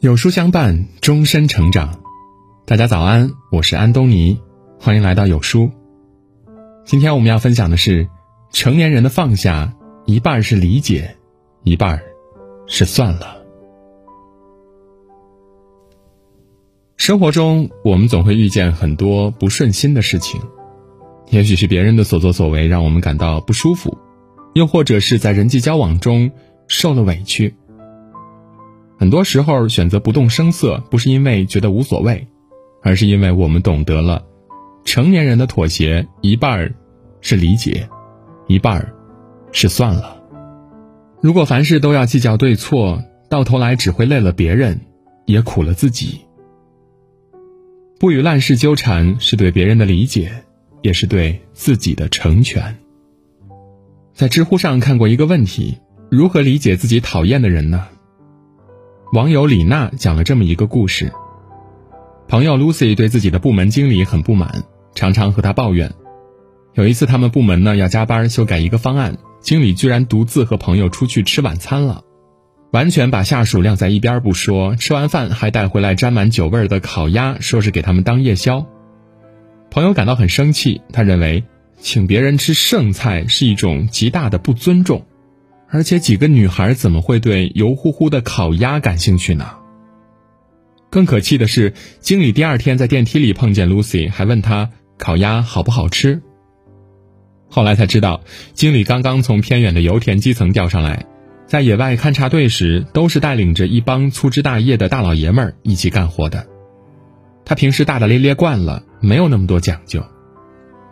有书相伴，终身成长。大家早安，我是安东尼，欢迎来到有书。今天我们要分享的是，成年人的放下，一半是理解，一半是算了。生活中，我们总会遇见很多不顺心的事情，也许是别人的所作所为让我们感到不舒服，又或者是在人际交往中受了委屈。很多时候，选择不动声色，不是因为觉得无所谓，而是因为我们懂得了，成年人的妥协一半儿是理解，一半儿是算了。如果凡事都要计较对错，到头来只会累了别人，也苦了自己。不与烂事纠缠，是对别人的理解，也是对自己的成全。在知乎上看过一个问题：如何理解自己讨厌的人呢？网友李娜讲了这么一个故事：朋友 Lucy 对自己的部门经理很不满，常常和他抱怨。有一次，他们部门呢要加班修改一个方案，经理居然独自和朋友出去吃晚餐了，完全把下属晾在一边不说。吃完饭还带回来沾满酒味的烤鸭，说是给他们当夜宵。朋友感到很生气，他认为请别人吃剩菜是一种极大的不尊重。而且几个女孩怎么会对油乎乎的烤鸭感兴趣呢？更可气的是，经理第二天在电梯里碰见 Lucy，还问她烤鸭好不好吃。后来才知道，经理刚刚从偏远的油田基层调上来，在野外勘察队时，都是带领着一帮粗枝大叶的大老爷们儿一起干活的。他平时大大咧咧惯了，没有那么多讲究，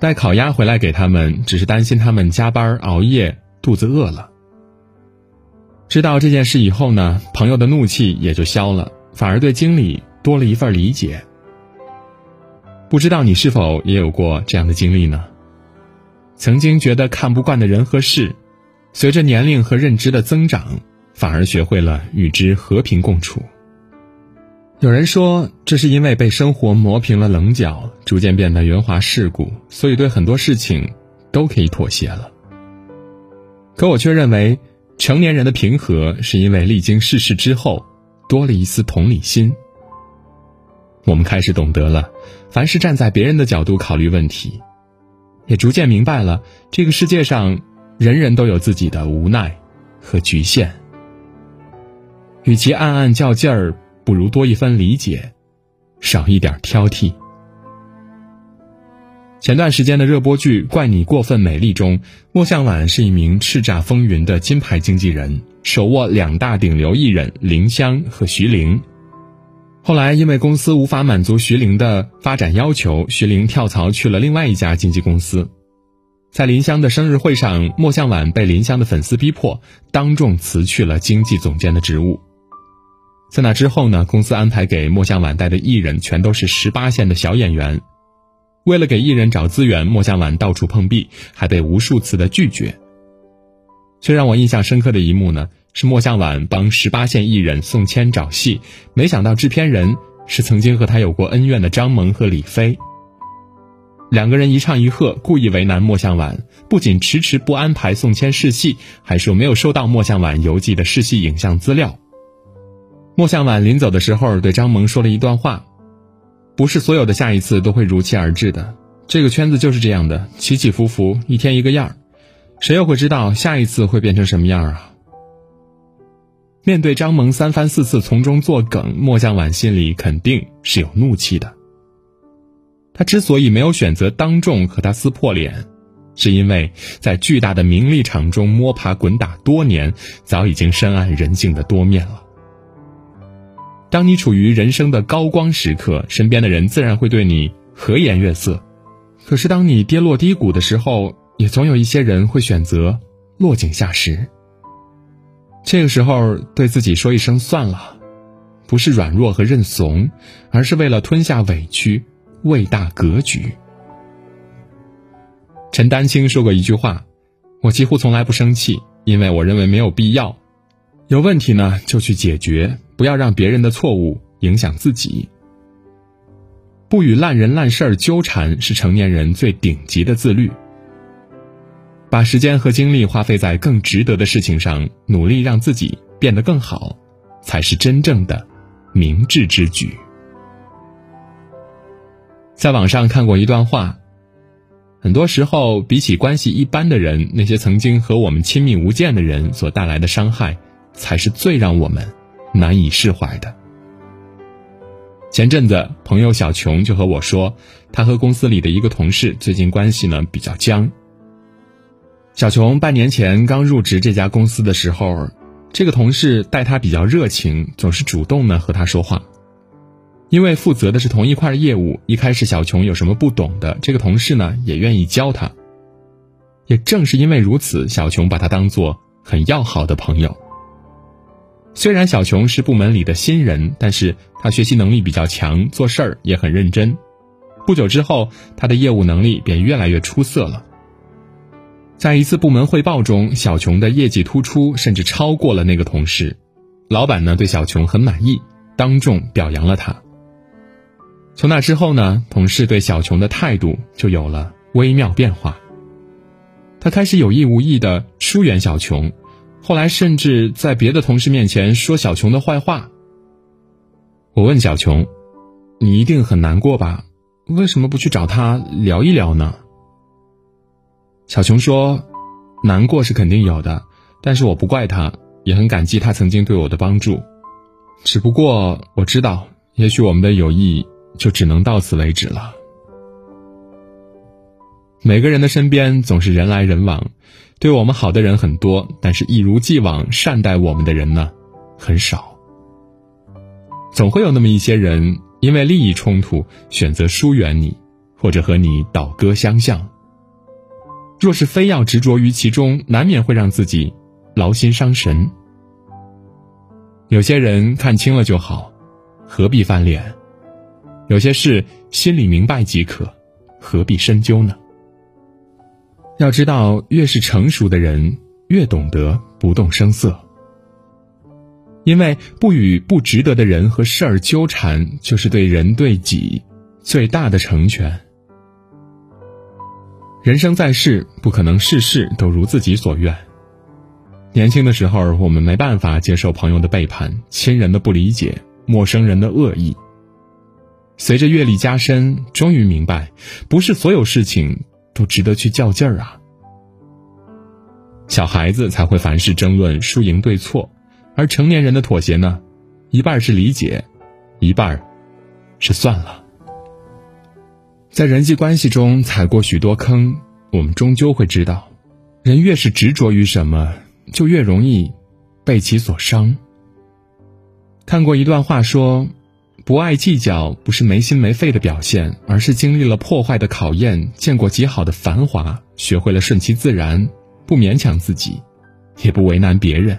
带烤鸭回来给他们，只是担心他们加班熬夜，肚子饿了。知道这件事以后呢，朋友的怒气也就消了，反而对经理多了一份理解。不知道你是否也有过这样的经历呢？曾经觉得看不惯的人和事，随着年龄和认知的增长，反而学会了与之和平共处。有人说，这是因为被生活磨平了棱角，逐渐变得圆滑世故，所以对很多事情都可以妥协了。可我却认为。成年人的平和，是因为历经世事之后，多了一丝同理心。我们开始懂得了，凡是站在别人的角度考虑问题，也逐渐明白了，这个世界上人人都有自己的无奈和局限。与其暗暗较劲儿，不如多一分理解，少一点挑剔。前段时间的热播剧《怪你过分美丽》中，莫向晚是一名叱咤风云的金牌经纪人，手握两大顶流艺人林湘和徐玲。后来因为公司无法满足徐玲的发展要求，徐玲跳槽去了另外一家经纪公司。在林湘的生日会上，莫向晚被林湘的粉丝逼迫，当众辞去了经纪总监的职务。在那之后呢，公司安排给莫向晚带的艺人全都是十八线的小演员。为了给艺人找资源，莫向晚到处碰壁，还被无数次的拒绝。最让我印象深刻的一幕呢，是莫向晚帮十八线艺人送签找戏，没想到制片人是曾经和他有过恩怨的张萌和李飞。两个人一唱一和，故意为难莫向晚，不仅迟迟不安排送签试戏，还说没有收到莫向晚邮寄的试戏影像资料。莫向晚临走的时候对张萌说了一段话。不是所有的下一次都会如期而至的，这个圈子就是这样的，起起伏伏，一天一个样儿，谁又会知道下一次会变成什么样啊？面对张萌三番四次从中作梗，莫向晚心里肯定是有怒气的。他之所以没有选择当众和他撕破脸，是因为在巨大的名利场中摸爬滚打多年，早已经深谙人性的多面了。当你处于人生的高光时刻，身边的人自然会对你和颜悦色；可是当你跌落低谷的时候，也总有一些人会选择落井下石。这个时候，对自己说一声算了，不是软弱和认怂，而是为了吞下委屈，为大格局。陈丹青说过一句话：“我几乎从来不生气，因为我认为没有必要。有问题呢，就去解决。”不要让别人的错误影响自己。不与烂人烂事儿纠缠，是成年人最顶级的自律。把时间和精力花费在更值得的事情上，努力让自己变得更好，才是真正的明智之举。在网上看过一段话，很多时候，比起关系一般的人，那些曾经和我们亲密无间的人所带来的伤害，才是最让我们难以释怀的。前阵子，朋友小琼就和我说，他和公司里的一个同事最近关系呢比较僵。小琼半年前刚入职这家公司的时候，这个同事待他比较热情，总是主动呢和他说话。因为负责的是同一块业务，一开始小琼有什么不懂的，这个同事呢也愿意教他。也正是因为如此，小琼把他当做很要好的朋友。虽然小琼是部门里的新人，但是他学习能力比较强，做事儿也很认真。不久之后，他的业务能力便越来越出色了。在一次部门汇报中，小琼的业绩突出，甚至超过了那个同事。老板呢对小琼很满意，当众表扬了他。从那之后呢，同事对小琼的态度就有了微妙变化。他开始有意无意的疏远小琼，后来甚至在别的同事面前说小琼的坏话。我问小琼：“你一定很难过吧？为什么不去找他聊一聊呢？”小琼说：“难过是肯定有的，但是我不怪他，也很感激他曾经对我的帮助。只不过我知道，也许我们的友谊……”就只能到此为止了。每个人的身边总是人来人往，对我们好的人很多，但是一如既往善待我们的人呢，很少。总会有那么一些人，因为利益冲突选择疏远你，或者和你倒戈相向。若是非要执着于其中，难免会让自己劳心伤神。有些人看清了就好，何必翻脸？有些事心里明白即可，何必深究呢？要知道，越是成熟的人，越懂得不动声色。因为不与不值得的人和事儿纠缠，就是对人对己最大的成全。人生在世，不可能事事都如自己所愿。年轻的时候，我们没办法接受朋友的背叛、亲人的不理解、陌生人的恶意。随着阅历加深，终于明白，不是所有事情都值得去较劲儿啊。小孩子才会凡事争论输赢对错，而成年人的妥协呢，一半是理解，一半是算了。在人际关系中踩过许多坑，我们终究会知道，人越是执着于什么，就越容易被其所伤。看过一段话说。不爱计较不是没心没肺的表现，而是经历了破坏的考验，见过极好的繁华，学会了顺其自然，不勉强自己，也不为难别人，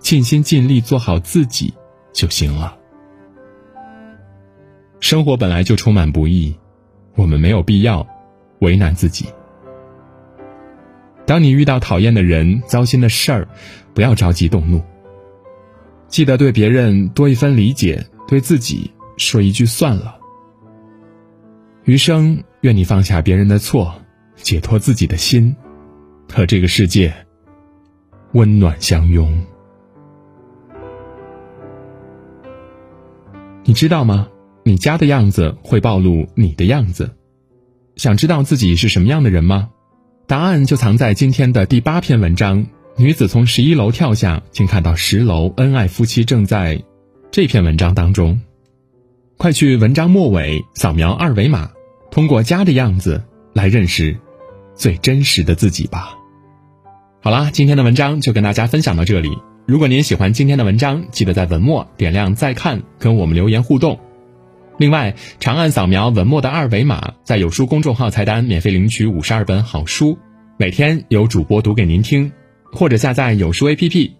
尽心尽力做好自己就行了。生活本来就充满不易，我们没有必要为难自己。当你遇到讨厌的人、糟心的事儿，不要着急动怒，记得对别人多一分理解。对自己说一句算了。余生愿你放下别人的错，解脱自己的心，和这个世界温暖相拥。你知道吗？你家的样子会暴露你的样子。想知道自己是什么样的人吗？答案就藏在今天的第八篇文章。女子从十一楼跳下，竟看到十楼恩爱夫妻正在。这篇文章当中，快去文章末尾扫描二维码，通过家的样子来认识最真实的自己吧。好啦，今天的文章就跟大家分享到这里。如果您喜欢今天的文章，记得在文末点亮再看，跟我们留言互动。另外，长按扫描文末的二维码，在有书公众号菜单免费领取五十二本好书，每天有主播读给您听，或者下载有书 APP。